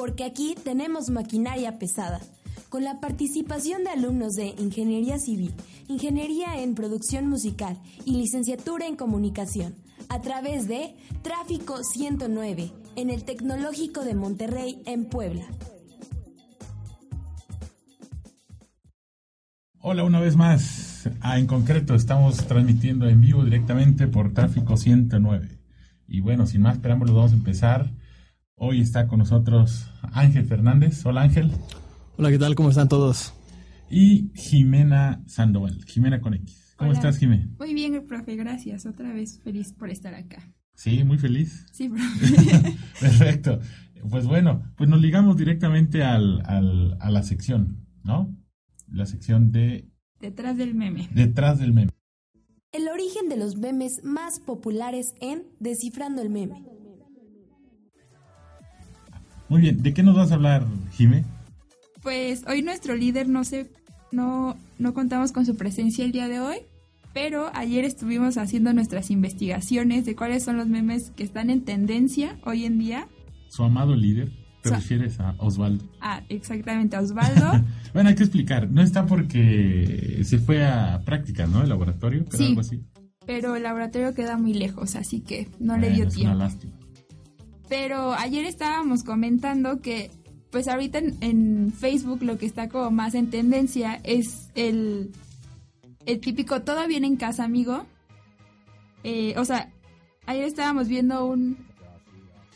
porque aquí tenemos maquinaria pesada, con la participación de alumnos de Ingeniería Civil, Ingeniería en Producción Musical y Licenciatura en Comunicación, a través de Tráfico 109, en el Tecnológico de Monterrey, en Puebla. Hola una vez más. Ah, en concreto estamos transmitiendo en vivo directamente por Tráfico 109. Y bueno, sin más preámbulos vamos a empezar. Hoy está con nosotros Ángel Fernández. Hola Ángel. Hola, ¿qué tal? ¿Cómo están todos? Y Jimena Sandoval. Jimena con X. ¿Cómo Hola. estás, Jimena? Muy bien, profe, gracias. Otra vez feliz por estar acá. Sí, muy feliz. Sí, profe. Perfecto. Pues bueno, pues nos ligamos directamente al, al- a la sección, ¿no? La sección de Detrás del meme. detrás del meme. El origen de los memes más populares en Descifrando el Meme. Muy bien, ¿de qué nos vas a hablar, Jime? Pues hoy nuestro líder no se, no, no contamos con su presencia el día de hoy, pero ayer estuvimos haciendo nuestras investigaciones de cuáles son los memes que están en tendencia hoy en día. Su amado líder, te refieres a Osvaldo. Ah, exactamente, a Osvaldo. Bueno, hay que explicar, no está porque se fue a prácticas, ¿no? El laboratorio, pero Sí. algo así. pero el laboratorio queda muy lejos, así que no le dio es tiempo. una lástima. Pero ayer estábamos comentando que, pues ahorita en, en Facebook lo que está como más en tendencia es el, el típico todo bien en casa, amigo. Eh, o sea, ayer estábamos viendo un,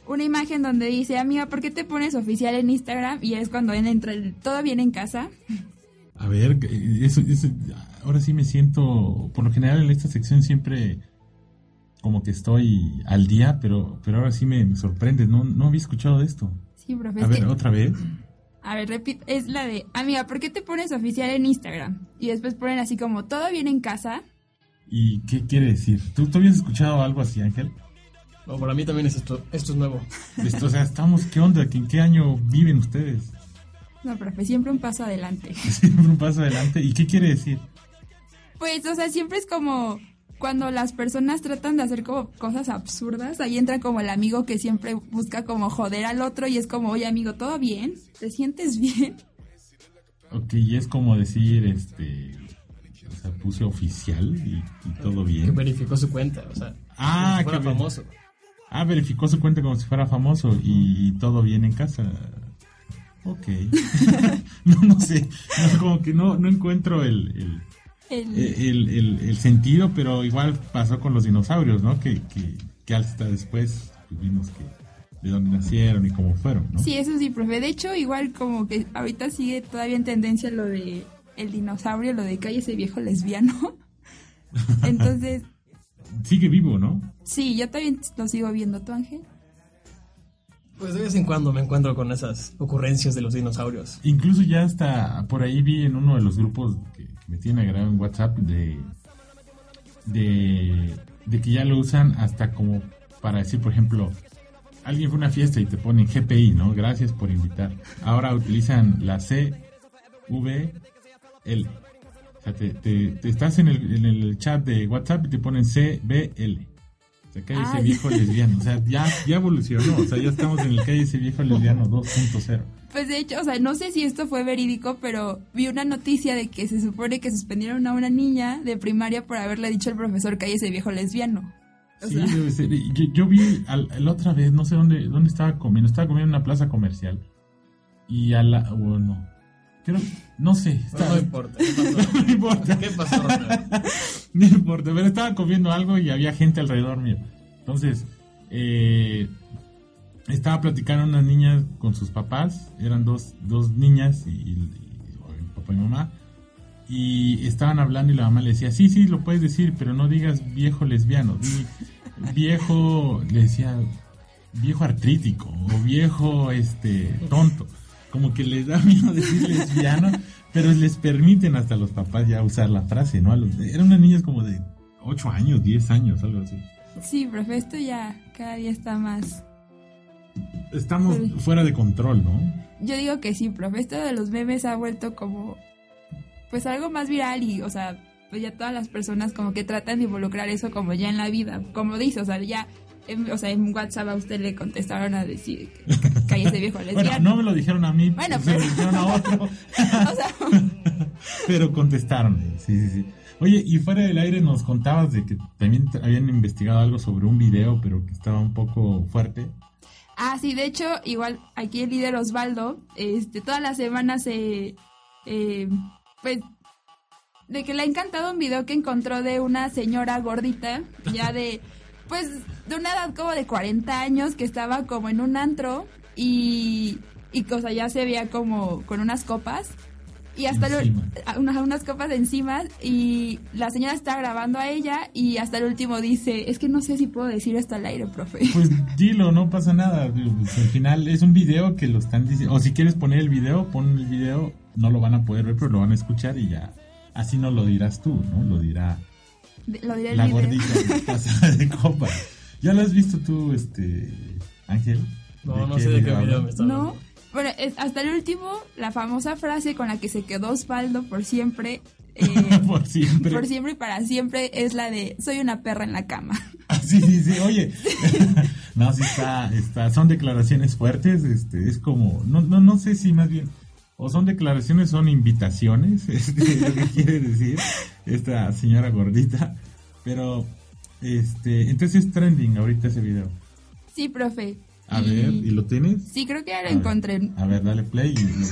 una imagen donde dice, amiga, ¿por qué te pones oficial en Instagram? Y es cuando entra el todo bien en casa. A ver, eh, eso, eso- ahora sí me siento, por lo general en esta sección siempre como que estoy al día, pero, pero ahora sí me, me sorprende, no, no había escuchado de esto. Sí, profe. A es ver, que- otra vez. A ver, repito, es la de, amiga, ¿por qué te pones oficial en Instagram? Y después ponen así como, todo bien en casa. ¿Y qué quiere decir? ¿Tú, tú habías escuchado algo así, Ángel? No, para mí también es esto, esto es nuevo. Esto, o sea, estamos, ¿qué onda? ¿En qué año viven ustedes? No, profe, siempre un paso adelante. Siempre un paso adelante. ¿Y qué quiere decir? Pues, o sea, siempre es como cuando las personas tratan de hacer como cosas absurdas, ahí entra como el amigo que siempre busca como joder al otro y es como, oye amigo, ¿todo bien? ¿Te sientes bien? Ok, y es como decir, este, o sea, puse oficial y, y todo Que bien. verificó su cuenta, o sea, Ah, como si fuera que ver- famoso. Ah, verificó su cuenta como si fuera famoso y, y todo bien en casa. Ok. no, no sé. No, como que no, no encuentro el, el, El- el, el- el sentido, pero igual pasó con los dinosaurios, ¿no? Que, que, que hasta después pues, vimos que de dónde nacieron y cómo fueron, ¿no? Sí, eso sí, profe. De hecho, igual como que ahorita sigue todavía en tendencia lo de el dinosaurio, lo de calle ese viejo lesbiano. Entonces, Sigue vivo, ¿no? sí, yo también lo sigo viendo, ¿tú, Ángel? Pues de vez en cuando me encuentro con esas ocurrencias de los dinosaurios. Incluso ya hasta por ahí vi en uno de los grupos que me tienen agregado en WhatsApp de, de, de que ya lo usan hasta como para decir, por ejemplo, alguien fue a una fiesta y te ponen GPI, ¿no? Gracias por invitar. Ahora utilizan la C, V, L. O sea, te, te- te estás en el, en el chat de WhatsApp y te ponen C, B, L. O sea, calle ese viejo lesbiano. O sea, ya, ya evolucionó. O sea, ya estamos en el calle ese viejo lesbiano 2.0. Pues de hecho, o sea, no sé si esto fue verídico, pero vi una noticia de que se supone que suspendieron a una niña de primaria por haberle dicho al profesor que hay ese viejo lesbiano. O Sí, sea- debe ser. Yo, yo vi al- la otra vez, no sé dónde, dónde estaba comiendo, estaba comiendo en una plaza comercial. Y a la. Bueno, creo, no sé. No, estaba- no importa. ¿Qué pasó? no importa. ¿Qué pasó? No importa, pero estaba comiendo algo y había gente alrededor mío. Entonces, eh, estaba platicando unas niñas con sus papás, eran dos, dos niñas y, papá y mamá, y estaban hablando y la mamá le decía, sí, sí, lo puedes decir, pero no digas viejo lesbiano, viejo, le decía, viejo artrítico o viejo este tonto, como que les da miedo decir lesbiano, pero les permiten hasta los papás ya usar la frase, ¿no? Eran unas niñas como de 8 años, 10 años, algo así. Sí, profe, esto ya cada día está más. Estamos Sí. fuera de control, ¿no? Yo digo que sí, profe, esto de los memes ha vuelto como. Pues algo más viral y, o sea, pues ya todas las personas como que tratan de involucrar eso como ya en la vida. Como dice, o sea, ya en- o sea, en WhatsApp a usted le contestaron a decir que cállese viejo Bueno, lesbiano. no me lo dijeron a mí, Bueno, se lo pero- dijeron a otro. O sea, pero contestaron, sí, sí, sí. Oye, y fuera del aire nos contabas de que también habían investigado algo sobre un video, pero que estaba un poco fuerte. Ah, sí, de hecho, igual aquí el líder Osvaldo, este, todas las semanas se, eh, pues, de que le ha encantado un video que encontró de una señora gordita, ya de, pues, de una edad como de 40 años, que estaba como en un antro y, y cosa ya se veía como con unas copas. Y hasta a- unas, unas copas encima y la señora está grabando a ella y hasta el último dice, es que no sé si puedo decir esto al aire, profe. Pues dilo, no pasa nada. pues, al final es un video que lo están diciendo. O si quieres poner el video, pon el video. No lo van a poder ver, pero lo van a escuchar y ya. Así no lo dirás tú, ¿no? Lo dirá Lo el la video. gordita pasada de copa. ¿Ya lo has visto tú, este Ángel? No, no sé de qué video me está No. Bueno, hasta el último, la famosa frase con la que se quedó Osvaldo por siempre, eh, Por siempre. por siempre y para siempre, es la de soy una perra en la cama. Ah, sí, sí, sí, oye. no, sí está, está, son declaraciones fuertes, este, es como, no, no, no sé si más bien, o son declaraciones, son invitaciones, este, lo que quiere decir esta señora gordita, pero, este, entonces es trending ahorita ese video. Sí, profe. A Y- ver, ¿y lo tienes? Sí, creo que ya lo A ver, encontré. A ver, dale play y lo.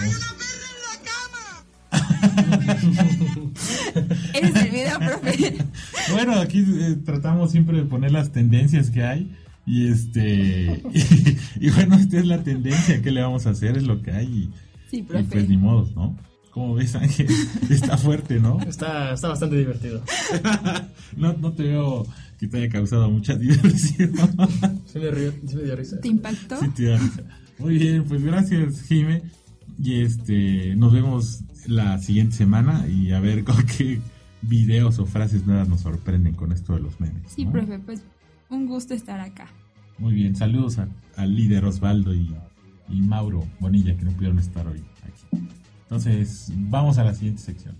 Ese es el video, profe. Bueno, aquí eh, tratamos siempre de poner las tendencias que hay. Y este. Y, bueno, esta es la tendencia. ¿Qué le vamos a hacer? Es lo que hay. Y, Sí, y profe. pues ni modos, ¿no? Como ves, Ángel, está fuerte, ¿no? Está, está bastante divertido. No, no te veo que te haya causado mucha diversión. Sí me, río, sí me dio risa. ¿Te impactó? Sí, te da risa. Muy bien, pues gracias, Jime. Y este, nos vemos la siguiente semana y a ver con qué videos o frases nuevas nos sorprenden con esto de los memes. Sí, ¿no? profe, pues un gusto estar acá. Muy bien, saludos al líder Osvaldo y, y Mauro Bonilla que no pudieron estar hoy aquí. Entonces, vamos a la siguiente sección.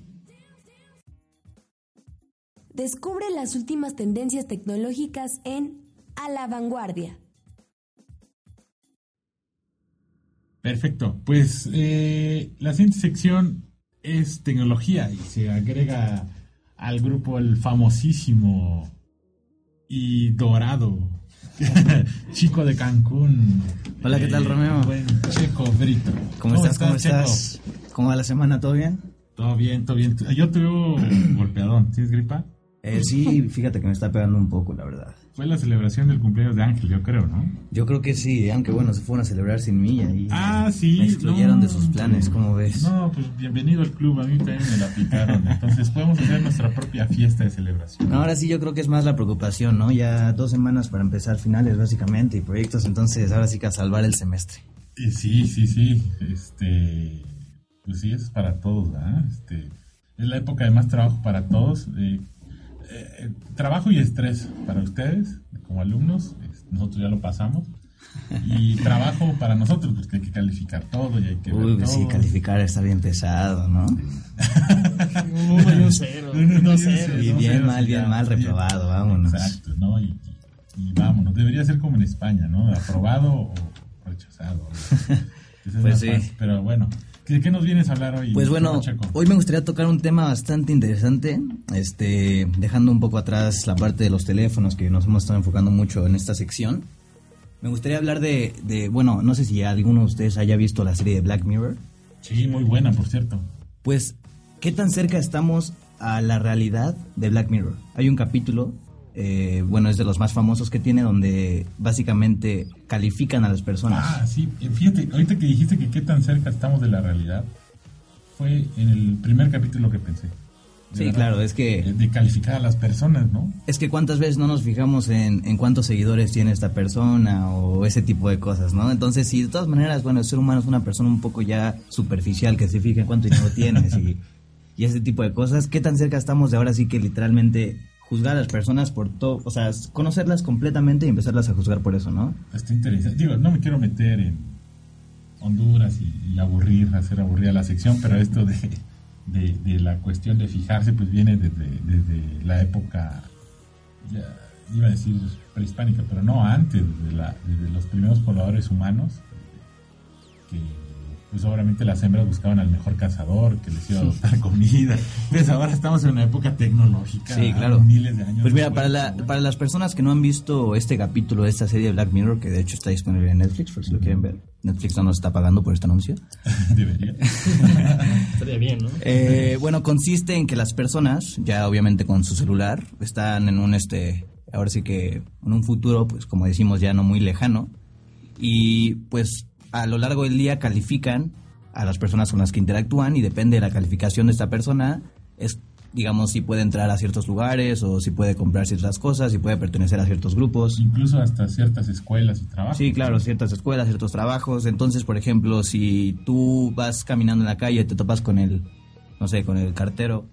Descubre las últimas tendencias tecnológicas en A la Vanguardia. Perfecto, pues eh, la siguiente sección es tecnología y se agrega al grupo el famosísimo y dorado chico de Cancún. Hola, ¿qué tal, eh, Romeo? Buen Checo Brito. ¿Cómo, estás? ¿Cómo Checo? estás? ¿Cómo va la semana? ¿Todo bien? Todo bien, todo bien. Yo te veo golpeadón. ¿Tienes gripa? Eh, sí, fíjate que me está pegando un poco, la verdad. Fue la celebración del cumpleaños de Ángel, yo creo, ¿no? Yo creo que sí, aunque bueno, se fueron a celebrar sin mí y Ah, sí. me excluyeron no, de sus planes, ¿cómo ves? No, pues bienvenido al club. A mí también me la picaron. Entonces podemos hacer nuestra propia fiesta de celebración. No, ahora sí yo creo que es más la preocupación, ¿no? Ya dos semanas para empezar finales básicamente y proyectos, entonces ahora sí que a salvar el semestre. Eh, sí, sí, sí. Este, pues sí, eso es para todos, ¿verdad? Este, es la época de más trabajo para todos. eh, eh, trabajo y estrés para ustedes como alumnos. nosotros ya lo pasamos. Y trabajo para nosotros, porque hay que calificar todo y hay que ver Uy, todo. sí, calificar está bien pesado, ¿no? Uno y un cero. Cero. Y bien mal, ya, bien mal, bien. reprobado, vámonos. Exacto, ¿no? Y, y- y vámonos. Debería ser como en España, ¿no? Aprobado o rechazado. Es Pues sí. Pero bueno, ¿de qué nos vienes a hablar hoy? Pues bueno, hoy me gustaría tocar un tema bastante interesante, este, dejando un poco atrás la parte de los teléfonos que nos hemos estado enfocando mucho en esta sección. Me gustaría hablar de, de, bueno, no sé si alguno de ustedes haya visto la serie de Black Mirror. Sí, muy buena, por cierto. Pues, ¿qué tan cerca estamos a la realidad de Black Mirror? Hay un capítulo, eh, bueno, es de los más famosos que tiene, donde básicamente califican a las personas. Ah, sí, eh, fíjate, ahorita que dijiste que qué tan cerca estamos de la realidad, fue en el primer capítulo que pensé. Sí, verdad, claro, es que- eh, De calificar a las personas, ¿no? Es que cuántas veces no nos fijamos en, en cuántos seguidores tiene esta persona o ese tipo de cosas, ¿no? Entonces, si de todas maneras, bueno, el ser humano es una persona un poco ya superficial que se fija en cuánto dinero tienes y, y ese tipo de cosas, ¿qué tan cerca estamos de ahora sí que literalmente juzgar a las personas por todo, o sea, conocerlas completamente y empezarlas a juzgar por eso, ¿no? Está interesante. Digo, no me quiero meter en Honduras y, aburrir, hacer aburrida la sección, pero esto de, de, de la cuestión de fijarse, pues viene desde, desde la época ya iba a decir prehispánica, pero no, antes de, la, de los primeros pobladores humanos, que pues obviamente las hembras buscaban al mejor cazador que les iba a dar comida. Pues ahora estamos en una época tecnológica. Sí, claro. Miles de años. Pues mira, para, la- para las personas que no han visto este capítulo de esta serie de Black Mirror, que de hecho está disponible en Netflix, por si lo quieren ver. Netflix no nos está pagando por este anuncio. Debería. Estaría bien, ¿no? Eh, bueno, consiste en que las personas, ya obviamente con su celular, están en un este, ahora sí que en un futuro, pues como decimos ya no muy lejano, y pues a lo largo del día califican a las personas con las que interactúan y depende de la calificación de esta persona, es digamos si puede entrar a ciertos lugares o si puede comprar ciertas cosas, si puede pertenecer a ciertos grupos. Incluso hasta ciertas escuelas y trabajos. Sí, claro, ciertas escuelas, ciertos trabajos. Entonces, por ejemplo, si tú vas caminando en la calle y te topas con el, no sé, con el cartero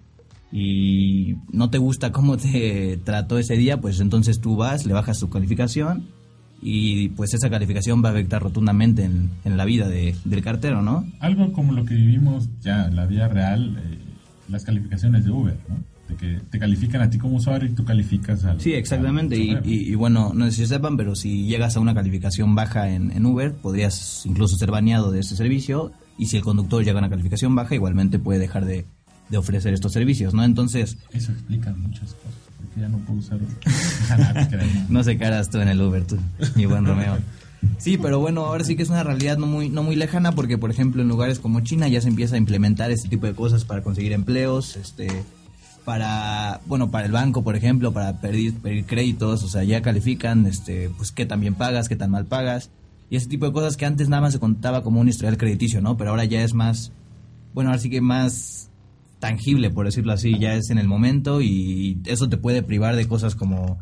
y no te gusta cómo te trató ese día, pues entonces tú vas, le bajas tu calificación y pues esa calificación va a afectar rotundamente en, en la vida de- del cartero, ¿no? Algo como lo que vivimos ya en la vida real, eh, las calificaciones de Uber, ¿no? De que te califican a ti como usuario y tú calificas al. Sí, exactamente. al Y, chofer. y- y bueno, no sé si sepan, pero si llegas a una calificación baja en, en Uber, podrías incluso ser baneado de ese servicio. Y si el conductor llega a una calificación baja, igualmente puede dejar de, de ofrecer estos servicios, ¿no? Entonces, Eso explica muchas cosas. Ya no puedo usar ¿no? se caras tú en el Uber, tú, mi buen Romeo. Sí, pero bueno, ahora sí que es una realidad no muy, no muy lejana porque, por ejemplo, en lugares como China ya se empieza a implementar este tipo de cosas para conseguir empleos, este, para, bueno, para el banco, por ejemplo, para pedir, pedir créditos, o sea, ya califican, este, pues qué tan bien pagas, qué tan mal pagas, y ese tipo de cosas que antes nada más se contaba como un historial crediticio, ¿no? Pero ahora ya es más, bueno, ahora sí que más tangible, por decirlo así, ya es en el momento y eso te puede privar de cosas como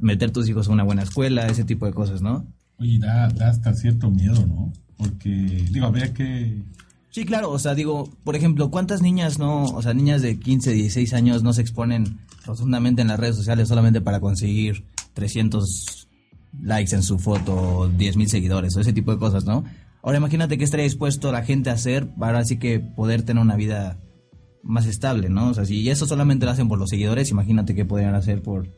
meter tus hijos a una buena escuela, ese tipo de cosas, ¿no? Oye, da, da hasta cierto miedo, ¿no? Porque, digo, habría que. Sí, claro, o sea, digo, por ejemplo, ¿cuántas niñas no, o sea, niñas de 15, 16 años no se exponen rotundamente en las redes sociales solamente para conseguir 300 likes en su foto, 10 mil seguidores o ese tipo de cosas, ¿no? Ahora imagínate qué estaría dispuesto la gente a hacer para así que poder tener una vida más estable, ¿no? O sea, si eso solamente lo hacen por los seguidores, imagínate qué podrían hacer por,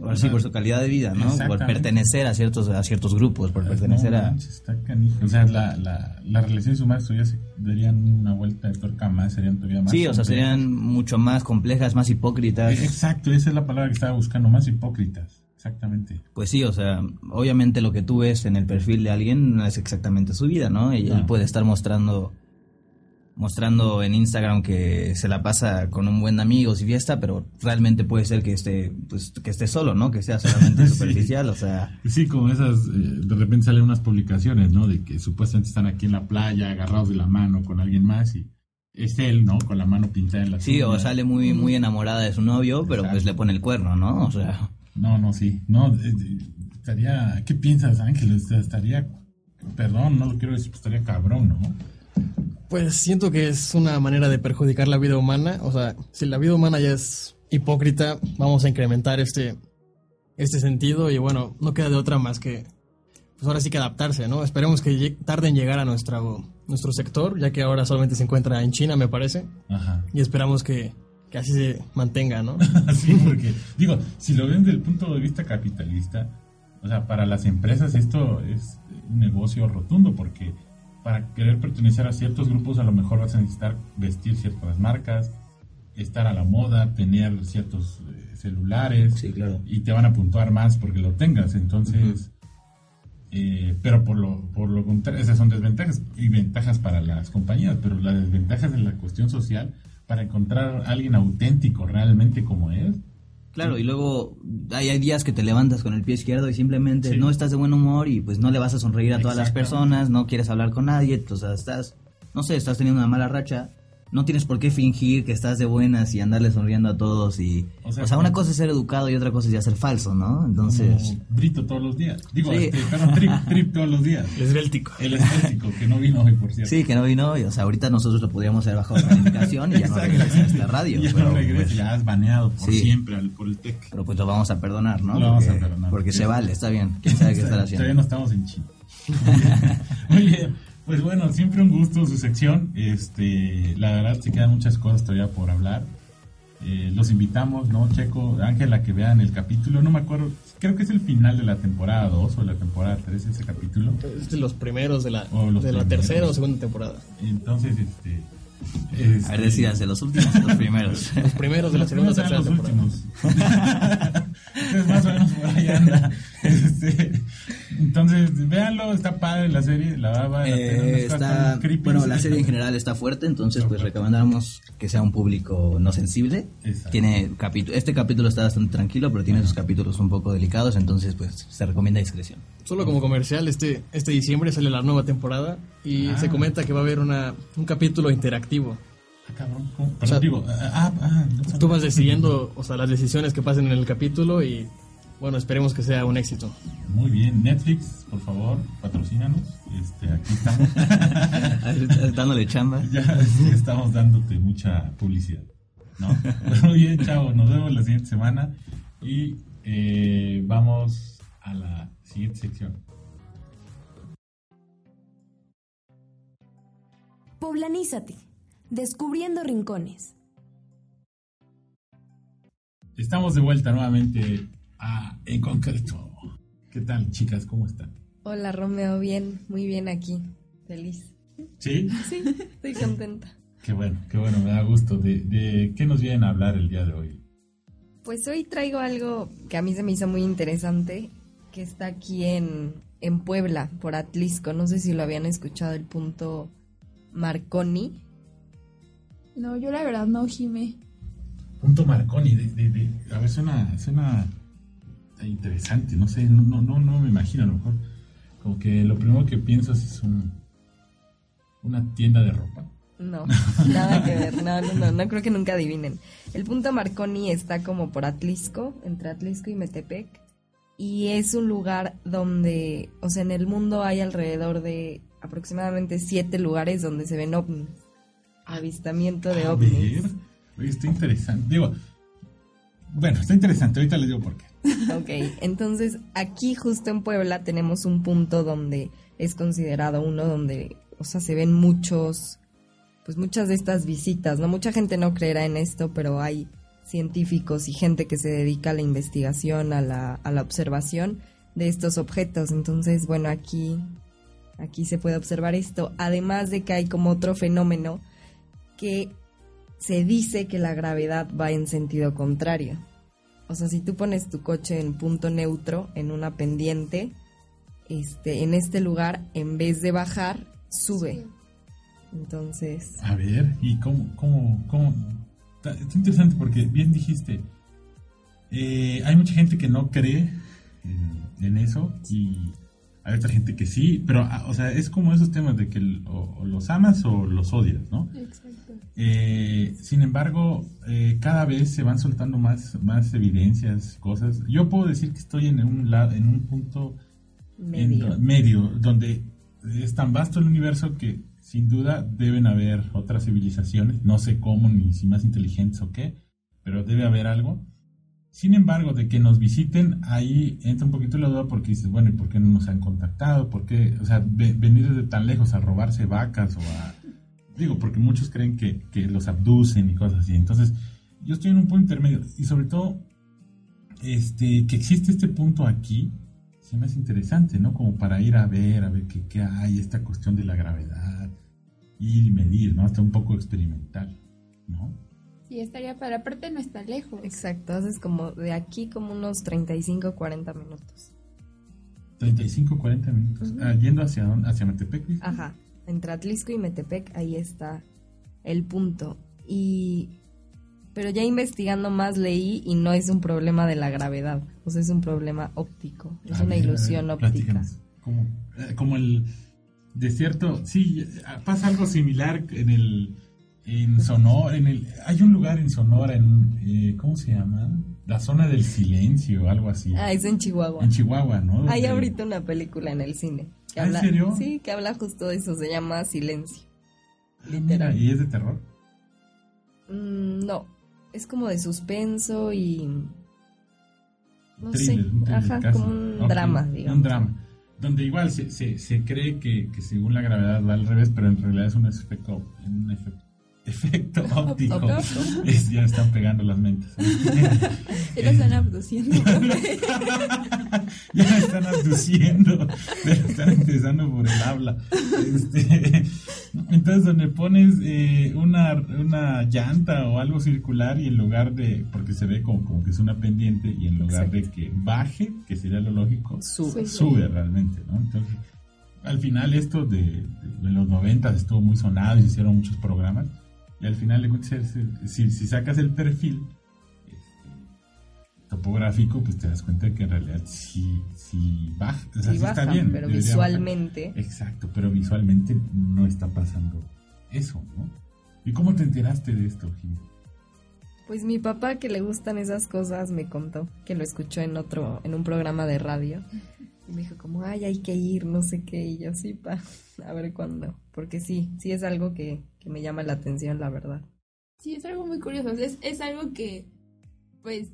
ahora sí, por su calidad de vida, ¿no? Por pertenecer a ciertos, a ciertos grupos, por pertenecer No a... está. O sea, la, la, las relaciones humanas todavía se darían una vuelta de tuerca más, serían todavía más. Sí, o sea, serían mucho más complejas, más hipócritas. Eh, Exacto, esa es la palabra que estaba buscando, más hipócritas. Exactamente. Pues sí, o sea, obviamente lo que tú ves en el perfil de alguien no es exactamente su vida, ¿no? Y él puede estar mostrando mostrando en Instagram que se la pasa con un buen amigo y fiesta, pero realmente puede ser que esté pues que esté solo, ¿no? Que sea solamente Sí. superficial, o sea, Sí, como esas, eh, de repente salen unas publicaciones, ¿no? De que supuestamente están aquí en la playa, agarrados de la mano con alguien más y es él, ¿no? Con la mano pintada en la sí, o sale muy muy enamorada de su novio, pero pues le pone el cuerno, ¿no? O sea, No, no, sí. No, eh, eh, estaría... ¿Qué piensas, Ángel? Est- Estaría... Perdón, no lo quiero decir, pero estaría cabrón, ¿no? Pues siento que es una manera de perjudicar la vida humana. O sea, si la vida humana ya es hipócrita, vamos a incrementar este, este sentido y bueno, no queda de otra más que, pues ahora sí que adaptarse, ¿no? Esperemos que tarde en llegar a nuestro, nuestro sector, ya que ahora solamente se encuentra en China, me parece, Ajá. y esperamos que, que así se mantenga, ¿no? Sí, porque, digo, si lo ven desde el punto de vista capitalista, o sea, para las empresas esto es un negocio rotundo, porque para querer pertenecer a ciertos grupos a lo mejor vas a necesitar vestir ciertas marcas, estar a la moda, tener ciertos eh, celulares, Sí, claro. y te van a puntuar más porque lo tengas, entonces... eh, pero por lo, por lo contrario, esas son desventajas y ventajas para las compañías, pero las desventajas en la cuestión social para encontrar a alguien auténtico realmente como es, Claro, y luego hay, hay días que te levantas con el pie izquierdo y simplemente Sí. no estás de buen humor y pues no le vas a sonreír a todas las personas, no quieres hablar con nadie, o sea, estás, no sé, estás teniendo una mala racha, no tienes por qué fingir que estás de buenas y andarle sonriendo a todos y... O O sea, sea, una cosa es ser educado y otra cosa es ya ser falso, ¿no? Entonces... como Brito todos los días. Digo, Sí. este, trip, trip todos los días. Esbéltico. El estético, que no vino hoy, por cierto. Sí, que no vino, y, o sea, ahorita nosotros lo podríamos haber bajado de calificación y ya no regresa a esta radio. Ya pero, no regresa, pues, ya has baneado por Sí. siempre al, por el TEC. pero pues lo vamos a perdonar, ¿no? Lo vamos a porque, perdonar. Porque se vale, está bien. ¿Quién sabe qué estar haciendo? Todavía no estamos en China. Oye, pues bueno, siempre un gusto su sección. Este, la verdad se quedan muchas cosas todavía por hablar. eh, los invitamos, ¿no? Checo, Ángela, a que vean el capítulo. No me acuerdo, creo que es el final de la temporada 2 o la temporada 3, ese capítulo. Es de los primeros de la, de la tercera o segunda temporada. Entonces, este. A ver, decídanse, los últimos o los primeros. Los primeros de la segunda o tercera los temporada. últimos. Entonces, más o menos por ahí anda. Este, entonces, véanlo, está padre la serie, la verdad vale la pena, Eh, está, creepy. bueno, la serie en general está fuerte, entonces pues recomendamos que sea un público no sensible. Exacto. Tiene capitu- este capítulo está bastante tranquilo, pero tiene sus capítulos un poco delicados, entonces pues se recomienda discreción. Solo como comercial, este, este diciembre sale la nueva temporada y Ah. se comenta que va a haber una, un capítulo interactivo. Ah, cabrón, ¿cómo? Perdón, sea, digo, ah, ah, no. Tú vas decidiendo, o sea, las decisiones que pasen en el capítulo y bueno, esperemos que sea un éxito. Muy bien, Netflix, por favor, patrocínanos. Este, aquí estamos. Dándole chamba. ya estamos dándote mucha publicidad. ¿no? Muy bien, chavo, nos vemos la siguiente semana y eh, vamos a la siguiente sección. Poblanízate, descubriendo rincones. Estamos de vuelta nuevamente a En Concreto. ¿Qué tal, chicas? ¿Cómo están? Hola Romeo, bien, muy bien aquí, feliz. ¿Sí? Sí, estoy contenta. Qué bueno, qué bueno, me da gusto. ¿De, de qué nos vienen a hablar el día de hoy? Pues hoy traigo algo que a mí se me hizo muy interesante, que está aquí en, en Puebla, por Atlisco. No sé si lo habían escuchado, el punto Marconi. No, yo la verdad no, Jime. Punto Marconi, de, de, de- a ver, suena, suena interesante, no sé, no, no, no, no me imagino a lo mejor. Como que lo primero que pienso es un, una tienda de ropa. No, nada que ver, no, no, no, no creo que nunca adivinen. El punto Marconi está como por Atlisco, entre Atlisco y Metepec, y es un lugar donde, o sea, en el mundo hay alrededor de aproximadamente siete lugares donde se ven ovnis. Avistamiento de A ovnis. ver, oye, está interesante. Digo, bueno, está interesante, ahorita les digo por qué. Ok, entonces aquí justo en Puebla tenemos un punto donde es considerado uno donde, o sea, se ven muchos, pues muchas de estas visitas, ¿no? Mucha gente no creerá en esto, pero hay científicos y gente que se dedica a la investigación, a la, a la observación de estos objetos. Entonces, bueno, aquí, aquí se puede observar esto. Además de que hay como otro fenómeno que se dice que la gravedad va en sentido contrario. O sea, si tú pones tu coche en punto neutro, en una pendiente, este, en este lugar, en vez de bajar, sube. Entonces, A ver, ¿y cómo, cómo, cómo? Está, está interesante porque bien dijiste, eh, hay mucha gente que no cree en, en eso y hay otra gente que sí, pero, ah, o sea, es como esos temas de que o, o los amas o los odias, ¿no? Exacto. Eh, sin embargo, eh, cada vez se van soltando más, más evidencias, cosas. Yo puedo decir que estoy en un lado, en un punto medio. en- medio, donde es tan vasto el universo que sin duda deben haber otras civilizaciones, no sé cómo ni si más inteligentes o qué, pero debe haber algo. Sin embargo, de que nos visiten, ahí entra un poquito la duda porque dices, bueno, ¿y por qué no nos han contactado? ¿Por qué? O sea, ve- venir desde tan lejos a robarse vacas o a... Digo, porque muchos creen que, que los abducen y cosas así. Entonces, yo estoy en un punto intermedio y sobre todo, este, que existe este punto aquí, se me hace interesante, ¿no? Como para ir a ver, a ver qué, qué hay, esta cuestión de la gravedad, ir y medir, ¿no? Hasta un poco experimental, ¿no? Sí, estaría para, aparte no está lejos. Exacto, haces como de aquí como unos 35, 40 minutos. 35, 40 minutos. Ah, yendo hacia, dónde? hacia Metepec, ¿viste? Ajá, entre Atlisco y Metepec, ahí está el punto. Y... Pero ya investigando más leí y no es un problema de la gravedad, o sea, es un problema óptico, es A una ver, ilusión ver, óptica. Como, eh, como el desierto, sí, eh, pasa algo similar en el en Sonora, en el hay un lugar en Sonora en eh, ¿cómo se llama? La zona del silencio, algo así. Ah, es en Chihuahua. en Chihuahua, ¿no? Hay ahorita una película en el cine. Que ¿Ah, en habla, serio? Sí, que habla justo de eso, se llama Silencio. Ah, mira, Literal. y es de terror. Mm, no, es como de suspenso y... No Thriller, sé, un thriller ajá, casi. como un drama, digamos. Un drama. Donde igual se, se, se cree que, que según la gravedad va al revés, pero en realidad es un efecto, un efecto, efecto óptico. Es- ya están pegando las mentes. Y lo están abduciendo. ya me están abduciendo, pero están empezando por el habla. Este, entonces, donde pones eh, una, una llanta o algo circular y en lugar de, porque se ve como, como que es una pendiente, y en lugar de que baje, que sería lo lógico, Sube. sube realmente, ¿no? Entonces, al final esto de, de- de los 90 estuvo muy sonado y se hicieron muchos programas, y al final de cuentas, si, si sacas el perfil, este, topográfico, pues te das cuenta que en realidad sí, sí baja, o sea, Sí sí está bien. pero bajar. visualmente. Exacto, pero visualmente no está pasando eso, ¿no? ¿Y cómo te enteraste de esto, Jimmy? Pues mi papá que le gustan esas cosas me contó que lo escuchó en otro, en un programa de radio. Y me dijo como, ay, hay que ir, no sé qué. Y yo sí, pa, a ver cuándo. Porque sí, sí es algo que, que me llama la atención, la verdad. Sí, es algo muy curioso. Es, es algo que, pues,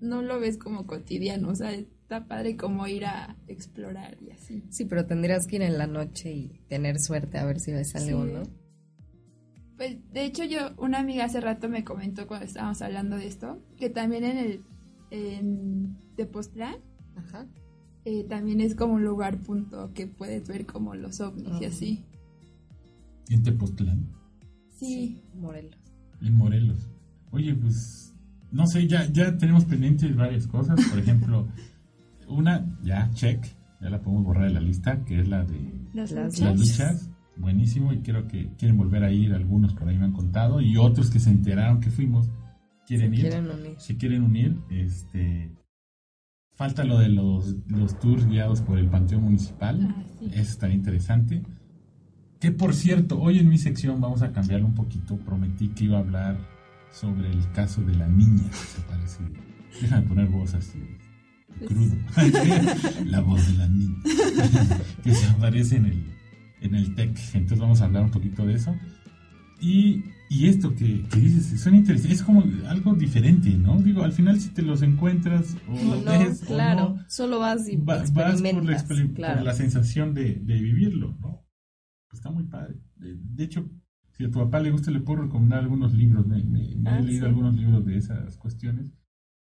no lo ves como cotidiano. O sea, está padre como ir a explorar y así. Sí, pero tendrías que ir en la noche y tener suerte a ver si ves algo, Sí. ¿no? Pues, de hecho, yo, una amiga hace rato me comentó cuando estábamos hablando de esto, que también en el, en Tepoztlán, Ajá. Eh, también es como un lugar punto que puedes ver como los ovnis y así. En Tepoztlán, Sí. Morelos. en Morelos. Oye, pues, no sé, ya, ya tenemos pendientes varias cosas. Por ejemplo, una, ya, check, ya la podemos borrar de la lista, que es la de Las Las luchas. las luchas. Buenísimo, y creo que quieren volver a ir, algunos por ahí me han contado, y otros que se enteraron que fuimos, quieren ir. Quieren unir. si quieren unir, este falta lo de los, los tours guiados por el Panteón Municipal. Ah, sí. Eso estaría interesante. Que por cierto, hoy en mi sección vamos a cambiarlo un poquito. Prometí que iba a hablar sobre el caso de la niña que se parece. Déjame poner voz así. de Crudo. la voz de la niña. que se aparece en el, en el TEC. Entonces vamos a hablar un poquito de eso. Y, y esto que, que dices, suena interesante, es como algo diferente, ¿no? Digo, al final si te los encuentras o No, ves claro. o no, Solo vas y va- vas por la, exper- por claro. la sensación de, de vivirlo, ¿no? Pues está muy padre. De, de hecho, si a tu papá le gusta, le puedo recomendar algunos libros. Me, me- me Ah, he leído sí. algunos libros de esas cuestiones.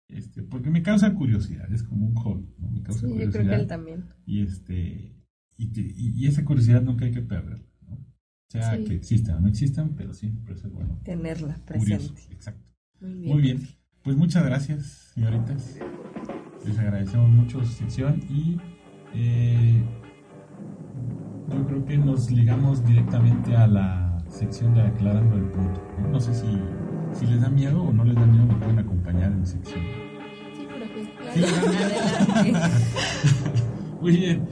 Este, porque me causa curiosidad, es como un hobby, ¿no? Me causa Sí, yo curiosidad. creo que él también. Y este y, te- y- y esa curiosidad nunca hay que perderla. Sea Sí. que existan o no existan, pero siempre es bueno. Tenerla Curioso, presente. exacto. Muy bien. Muy bien. Pues muchas gracias, señoritas. Les agradecemos mucho su sección y eh, yo creo que nos ligamos directamente a la sección de aclarando el punto. No, No sé si, si les da miedo o no les da miedo, me pueden acompañar en mi sección. Sí, pero pues, Sí, claro. Adelante. Muy bien.